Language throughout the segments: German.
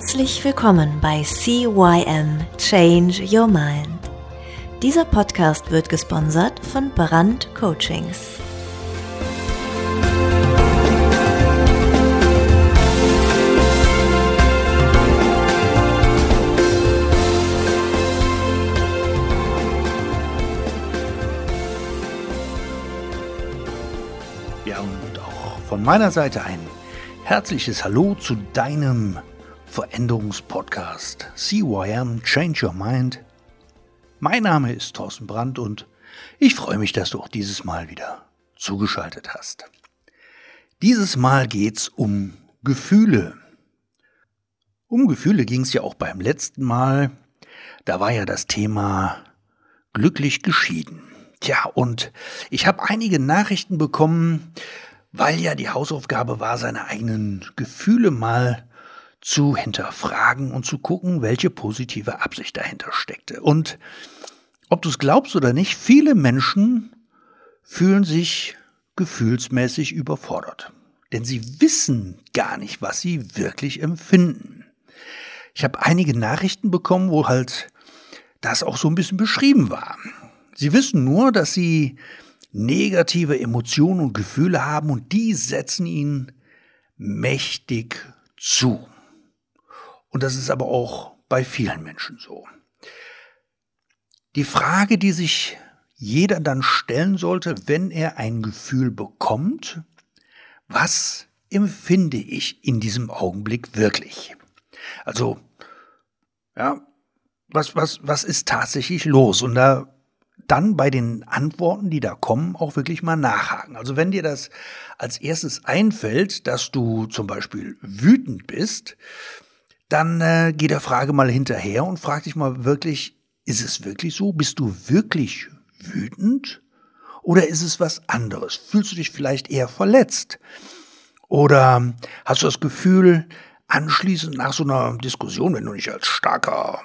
Herzlich willkommen bei CYM Change Your Mind. Dieser Podcast wird gesponsert von Brand Coachings. Ja, und auch von meiner Seite ein herzliches Hallo zu deinem Veränderungspodcast CYM Change Your Mind. Mein Name ist Thorsten Brandt und ich freue mich, dass du auch dieses Mal wieder zugeschaltet hast. Dieses Mal geht's um Gefühle. Um Gefühle ging es ja auch beim letzten Mal. Da war ja das Thema glücklich geschieden. Tja, und ich habe einige Nachrichten bekommen, weil ja die Hausaufgabe war, seine eigenen Gefühle mal zu hinterfragen und zu gucken, welche positive Absicht dahinter steckte. Und ob du es glaubst oder nicht, viele Menschen fühlen sich gefühlsmäßig überfordert. Denn sie wissen gar nicht, was sie wirklich empfinden. Ich habe einige Nachrichten bekommen, wo halt das auch so ein bisschen beschrieben war. Sie wissen nur, dass sie negative Emotionen und Gefühle haben und die setzen ihnen mächtig zu. Und das ist aber auch bei vielen Menschen so. Die Frage, die sich jeder dann stellen sollte, wenn er ein Gefühl bekommt, was empfinde ich in diesem Augenblick wirklich? Also, ja, was, was, was ist tatsächlich los? Und da dann bei den Antworten, die da kommen, auch wirklich mal nachhaken. Also wenn dir das als erstes einfällt, dass du zum Beispiel wütend bist, dann äh, geh der Frage mal hinterher und frag dich mal wirklich, ist es wirklich so? Bist du wirklich wütend? Oder ist es was anderes? Fühlst du dich vielleicht eher verletzt? Oder hast du das Gefühl, anschließend nach so einer Diskussion, wenn du nicht als starker,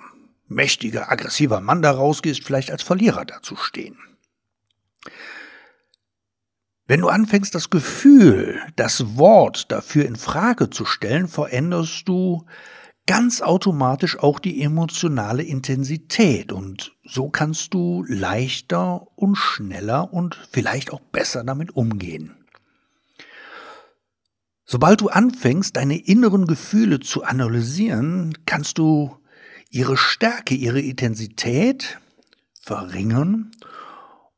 mächtiger, aggressiver Mann da rausgehst, vielleicht als Verlierer dazustehen? Wenn du anfängst, das Gefühl, das Wort dafür in Frage zu stellen, veränderst du ganz automatisch auch die emotionale Intensität und so kannst du leichter und schneller und vielleicht auch besser damit umgehen. Sobald du anfängst, deine inneren Gefühle zu analysieren, kannst du ihre Stärke, ihre Intensität verringern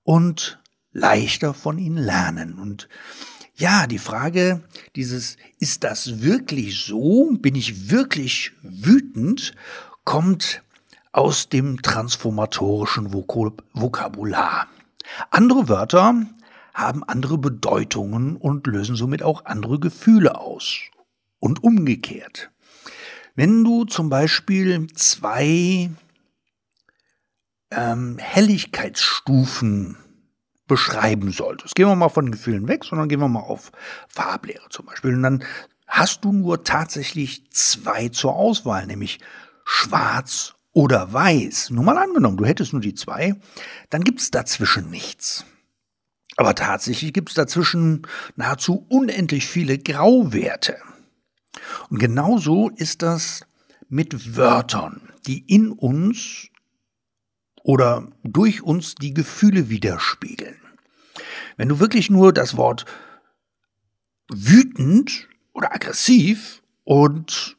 und leichter von ihnen lernen. Und ja, die Frage dieses, ist das wirklich so? Bin ich wirklich wütend? kommt aus dem transformatorischen Vokabular. Andere Wörter haben andere Bedeutungen und lösen somit auch andere Gefühle aus. Und umgekehrt. Wenn du zum Beispiel zwei ähm, Helligkeitsstufen beschreiben solltest. Gehen wir mal von Gefühlen weg, sondern gehen wir mal auf Farblehre zum Beispiel. Und dann hast du nur tatsächlich zwei zur Auswahl, nämlich schwarz oder weiß. Nur mal angenommen, du hättest nur die zwei, dann gibt es dazwischen nichts. Aber tatsächlich gibt es dazwischen nahezu unendlich viele Grauwerte. Und genauso ist das mit Wörtern, die in uns oder durch uns die Gefühle widerspiegeln. Wenn du wirklich nur das Wort wütend oder aggressiv und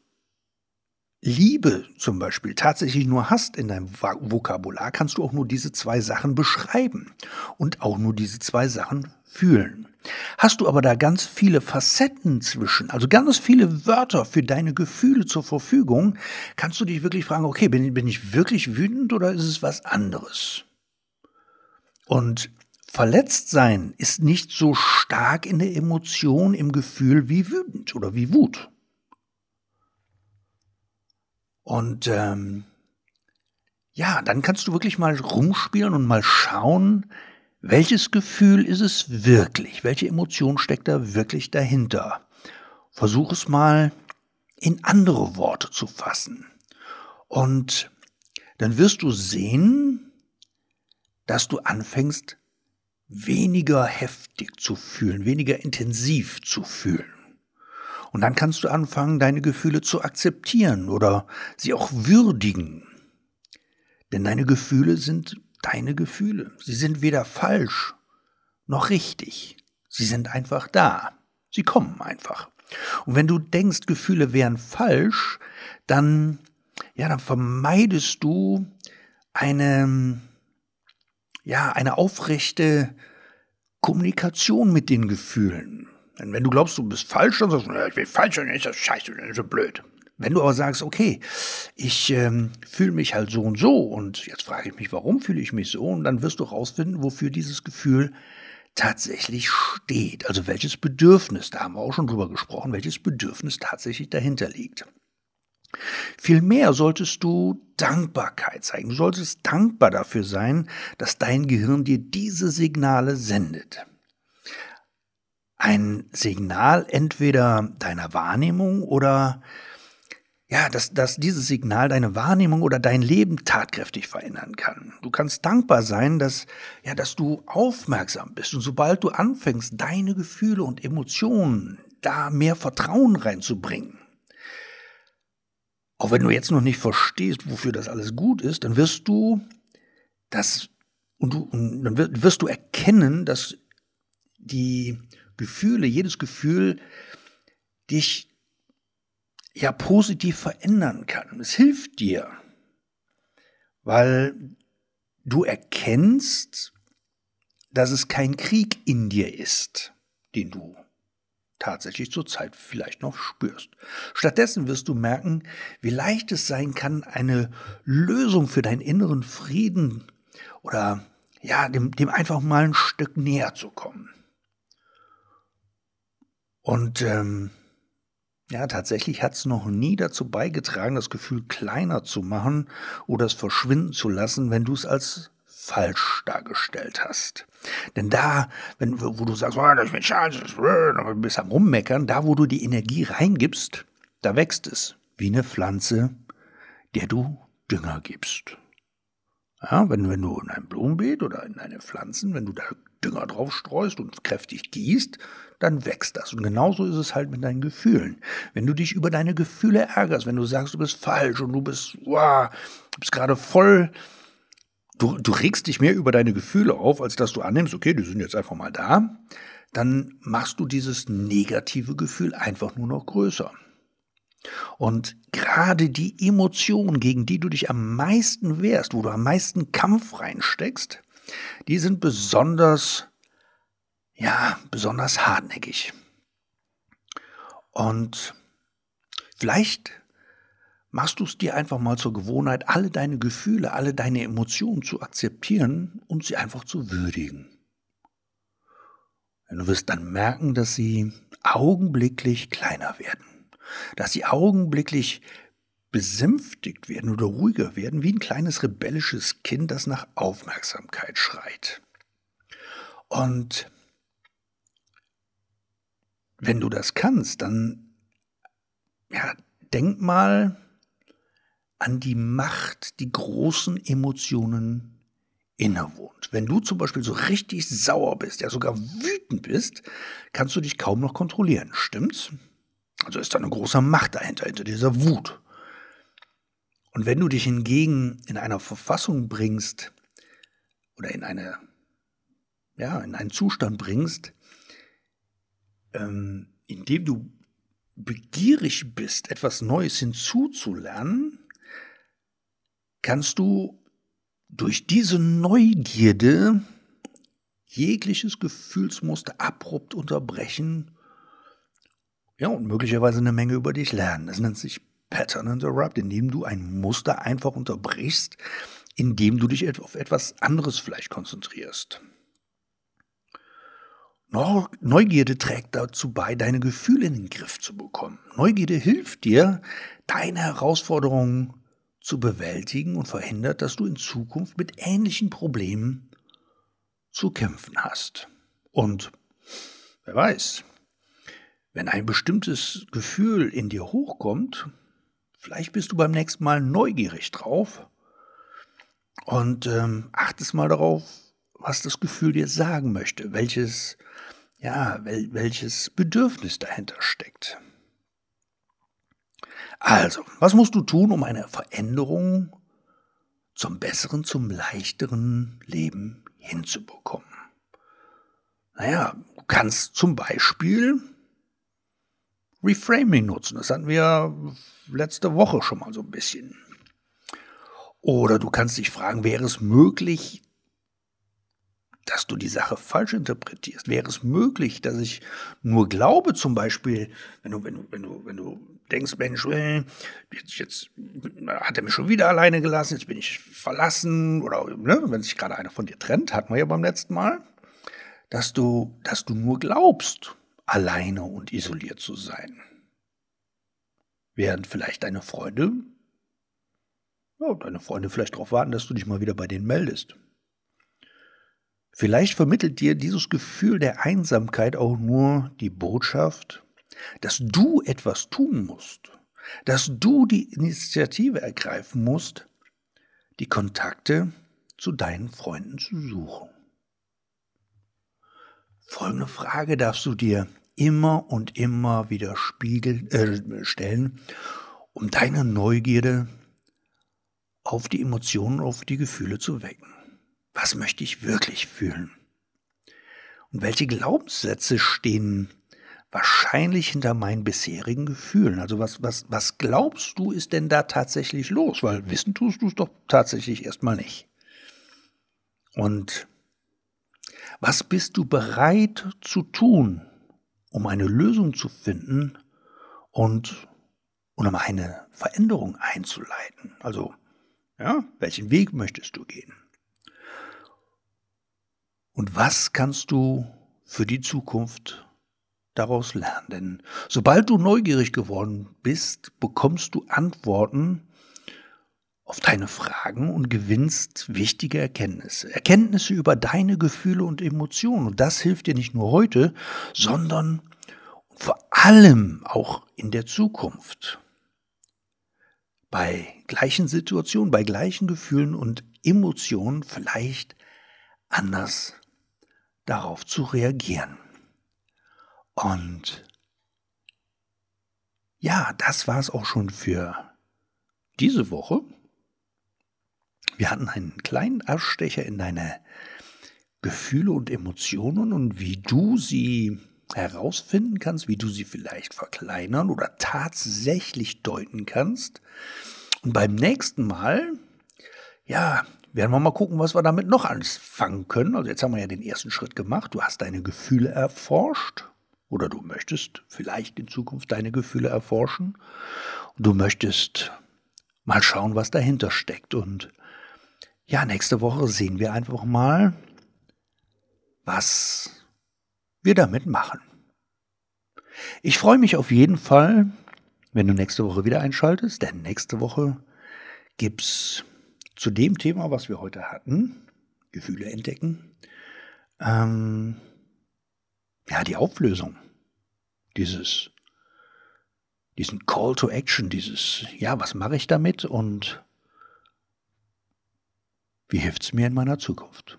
Liebe zum Beispiel tatsächlich nur hast in deinem Vokabular, kannst du auch nur diese zwei Sachen beschreiben und auch nur diese zwei Sachen fühlen. Hast du aber da ganz viele Facetten zwischen, also ganz viele Wörter für deine Gefühle zur Verfügung, kannst du dich wirklich fragen, okay, bin, bin ich wirklich wütend oder ist es was anderes? Und verletzt sein ist nicht so stark in der Emotion, im Gefühl wie wütend oder wie Wut. Und ähm, ja, dann kannst du wirklich mal rumspielen und mal schauen, welches Gefühl ist es wirklich? Welche Emotion steckt da wirklich dahinter? Versuch es mal in andere Worte zu fassen. Und dann wirst du sehen, dass du anfängst, weniger heftig zu fühlen, weniger intensiv zu fühlen. Und dann kannst du anfangen, deine Gefühle zu akzeptieren oder sie auch würdigen. Denn deine Gefühle sind deine Gefühle. Sie sind weder falsch noch richtig. Sie sind einfach da. Sie kommen einfach. Und wenn du denkst, Gefühle wären falsch, dann, ja, dann vermeidest du eine, ja, eine aufrechte Kommunikation mit den Gefühlen. Denn wenn du glaubst, du bist falsch, dann sagst du, ich bin falsch, dann ist das scheiße, dann ist das blöd. Wenn du aber sagst, okay, ich ähm, fühle mich halt so und so und jetzt frage ich mich, warum fühle ich mich so und dann wirst du rausfinden, wofür dieses Gefühl tatsächlich steht. Also welches Bedürfnis, da haben wir auch schon drüber gesprochen, welches Bedürfnis tatsächlich dahinter liegt. Vielmehr solltest du Dankbarkeit zeigen. Du solltest dankbar dafür sein, dass dein Gehirn dir diese Signale sendet. Ein Signal entweder deiner Wahrnehmung oder ja, dass, dass dieses Signal deine Wahrnehmung oder dein Leben tatkräftig verändern kann. Du kannst dankbar sein, dass, ja, dass du aufmerksam bist und sobald du anfängst, deine Gefühle und Emotionen da mehr Vertrauen reinzubringen, auch wenn du jetzt noch nicht verstehst, wofür das alles gut ist, dann wirst du das und, du, und dann wirst du erkennen, dass die Gefühle, jedes Gefühl dich ja positiv verändern kann. Es hilft dir, weil du erkennst, dass es kein Krieg in dir ist, den du tatsächlich zurzeit vielleicht noch spürst. Stattdessen wirst du merken, wie leicht es sein kann, eine Lösung für deinen inneren Frieden oder ja, dem, dem einfach mal ein Stück näher zu kommen. Und ähm, ja, tatsächlich hat es noch nie dazu beigetragen, das Gefühl kleiner zu machen oder es verschwinden zu lassen, wenn du es als falsch dargestellt hast. Denn da, wenn, wo du sagst, oh, das ist blöd, aber du bist am Rummeckern, da, wo du die Energie reingibst, da wächst es. Wie eine Pflanze, der du Dünger gibst. Ja, wenn, wenn du in ein Blumenbeet oder in eine Pflanzen, wenn du da Dünger drauf streust und kräftig gießt, dann wächst das. Und genauso ist es halt mit deinen Gefühlen. Wenn du dich über deine Gefühle ärgerst, wenn du sagst, du bist falsch und du bist, wow, du bist gerade voll, du, du regst dich mehr über deine Gefühle auf, als dass du annimmst, okay, die sind jetzt einfach mal da, dann machst du dieses negative Gefühl einfach nur noch größer. Und gerade die Emotion, gegen die du dich am meisten wehrst, wo du am meisten Kampf reinsteckst, die sind besonders, ja, besonders hartnäckig. Und vielleicht machst du es dir einfach mal zur Gewohnheit, alle deine Gefühle, alle deine Emotionen zu akzeptieren und sie einfach zu würdigen. Du wirst dann merken, dass sie augenblicklich kleiner werden, dass sie augenblicklich besänftigt werden oder ruhiger werden, wie ein kleines rebellisches Kind, das nach Aufmerksamkeit schreit. Und wenn du das kannst, dann ja, denk mal an die Macht, die großen Emotionen innewohnt. Wenn du zum Beispiel so richtig sauer bist, ja sogar wütend bist, kannst du dich kaum noch kontrollieren, stimmt's? Also ist da eine große Macht dahinter, hinter dieser Wut. Und wenn du dich hingegen in einer Verfassung bringst oder in eine, ja, in einen Zustand bringst, ähm, in dem du begierig bist, etwas Neues hinzuzulernen, kannst du durch diese Neugierde jegliches Gefühlsmuster abrupt unterbrechen ja, und möglicherweise eine Menge über dich lernen. Das nennt sich Pattern Interrupt, indem du ein Muster einfach unterbrichst, indem du dich auf etwas anderes vielleicht konzentrierst. Neugierde trägt dazu bei, deine Gefühle in den Griff zu bekommen. Neugierde hilft dir, deine Herausforderungen zu bewältigen und verhindert, dass du in Zukunft mit ähnlichen Problemen zu kämpfen hast. Und wer weiß, wenn ein bestimmtes Gefühl in dir hochkommt, Vielleicht bist du beim nächsten Mal neugierig drauf und ähm, achtest mal darauf, was das Gefühl dir sagen möchte, welches, ja, wel welches Bedürfnis dahinter steckt. Also, was musst du tun, um eine Veränderung zum besseren, zum leichteren Leben hinzubekommen? Naja, du kannst zum Beispiel Reframing nutzen. Das hatten wir letzte Woche schon mal so ein bisschen. Oder du kannst dich fragen, wäre es möglich, dass du die Sache falsch interpretierst? Wäre es möglich, dass ich nur glaube, zum Beispiel, wenn du, wenn du, wenn du, wenn du denkst, Mensch, äh, jetzt, jetzt hat er mich schon wieder alleine gelassen, jetzt bin ich verlassen, oder ne, wenn sich gerade einer von dir trennt, hatten wir ja beim letzten Mal, dass du, dass du nur glaubst, alleine und isoliert zu sein. Während vielleicht deine Freunde, ja, deine Freunde vielleicht darauf warten, dass du dich mal wieder bei denen meldest. Vielleicht vermittelt dir dieses Gefühl der Einsamkeit auch nur die Botschaft, dass du etwas tun musst, dass du die Initiative ergreifen musst, die Kontakte zu deinen Freunden zu suchen. Folgende Frage darfst du dir immer und immer wieder spiegeln, äh, stellen, um deine Neugierde auf die Emotionen, auf die Gefühle zu wecken. Was möchte ich wirklich fühlen? Und welche Glaubenssätze stehen wahrscheinlich hinter meinen bisherigen Gefühlen? Also was, was, was glaubst du, ist denn da tatsächlich los? Weil wissen tust du es doch tatsächlich erstmal nicht. Und was bist du bereit zu tun, um eine Lösung zu finden und, um eine Veränderung einzuleiten. Also, ja, welchen Weg möchtest du gehen? Und was kannst du für die Zukunft daraus lernen? Denn sobald du neugierig geworden bist, bekommst du Antworten auf deine Fragen und gewinnst wichtige Erkenntnisse. Erkenntnisse über deine Gefühle und Emotionen. Und das hilft dir nicht nur heute, sondern vor allem auch in der Zukunft. Bei gleichen Situationen, bei gleichen Gefühlen und Emotionen vielleicht anders darauf zu reagieren. Und ja, das war es auch schon für diese Woche. Wir hatten einen kleinen Abstecher in deine Gefühle und Emotionen und wie du sie herausfinden kannst, wie du sie vielleicht verkleinern oder tatsächlich deuten kannst. Und beim nächsten Mal, ja, werden wir mal gucken, was wir damit noch anfangen können. Also jetzt haben wir ja den ersten Schritt gemacht. Du hast deine Gefühle erforscht oder du möchtest vielleicht in Zukunft deine Gefühle erforschen. Und du möchtest mal schauen, was dahinter steckt. Und ja, nächste Woche sehen wir einfach mal, was wir damit machen. Ich freue mich auf jeden Fall, wenn du nächste Woche wieder einschaltest, denn nächste Woche gibt's zu dem Thema, was wir heute hatten, Gefühle entdecken, ähm, ja, die Auflösung dieses, diesen Call to Action, dieses, ja, was mache ich damit und wie hilft es mir in meiner Zukunft?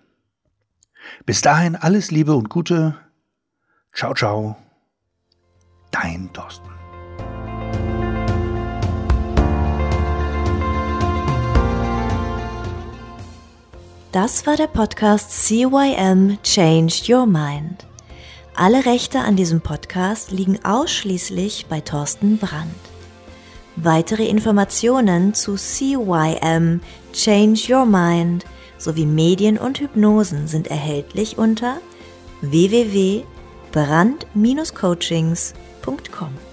Bis dahin alles Liebe und Gute. Ciao, ciao. Dein Thorsten. Das war der Podcast CYM Change Your Mind. Alle Rechte an diesem Podcast liegen ausschließlich bei Thorsten Brandt. Weitere Informationen zu CYM Change Your Mind sowie Medien und Hypnosen sind erhältlich unter www.brand-coachings.com.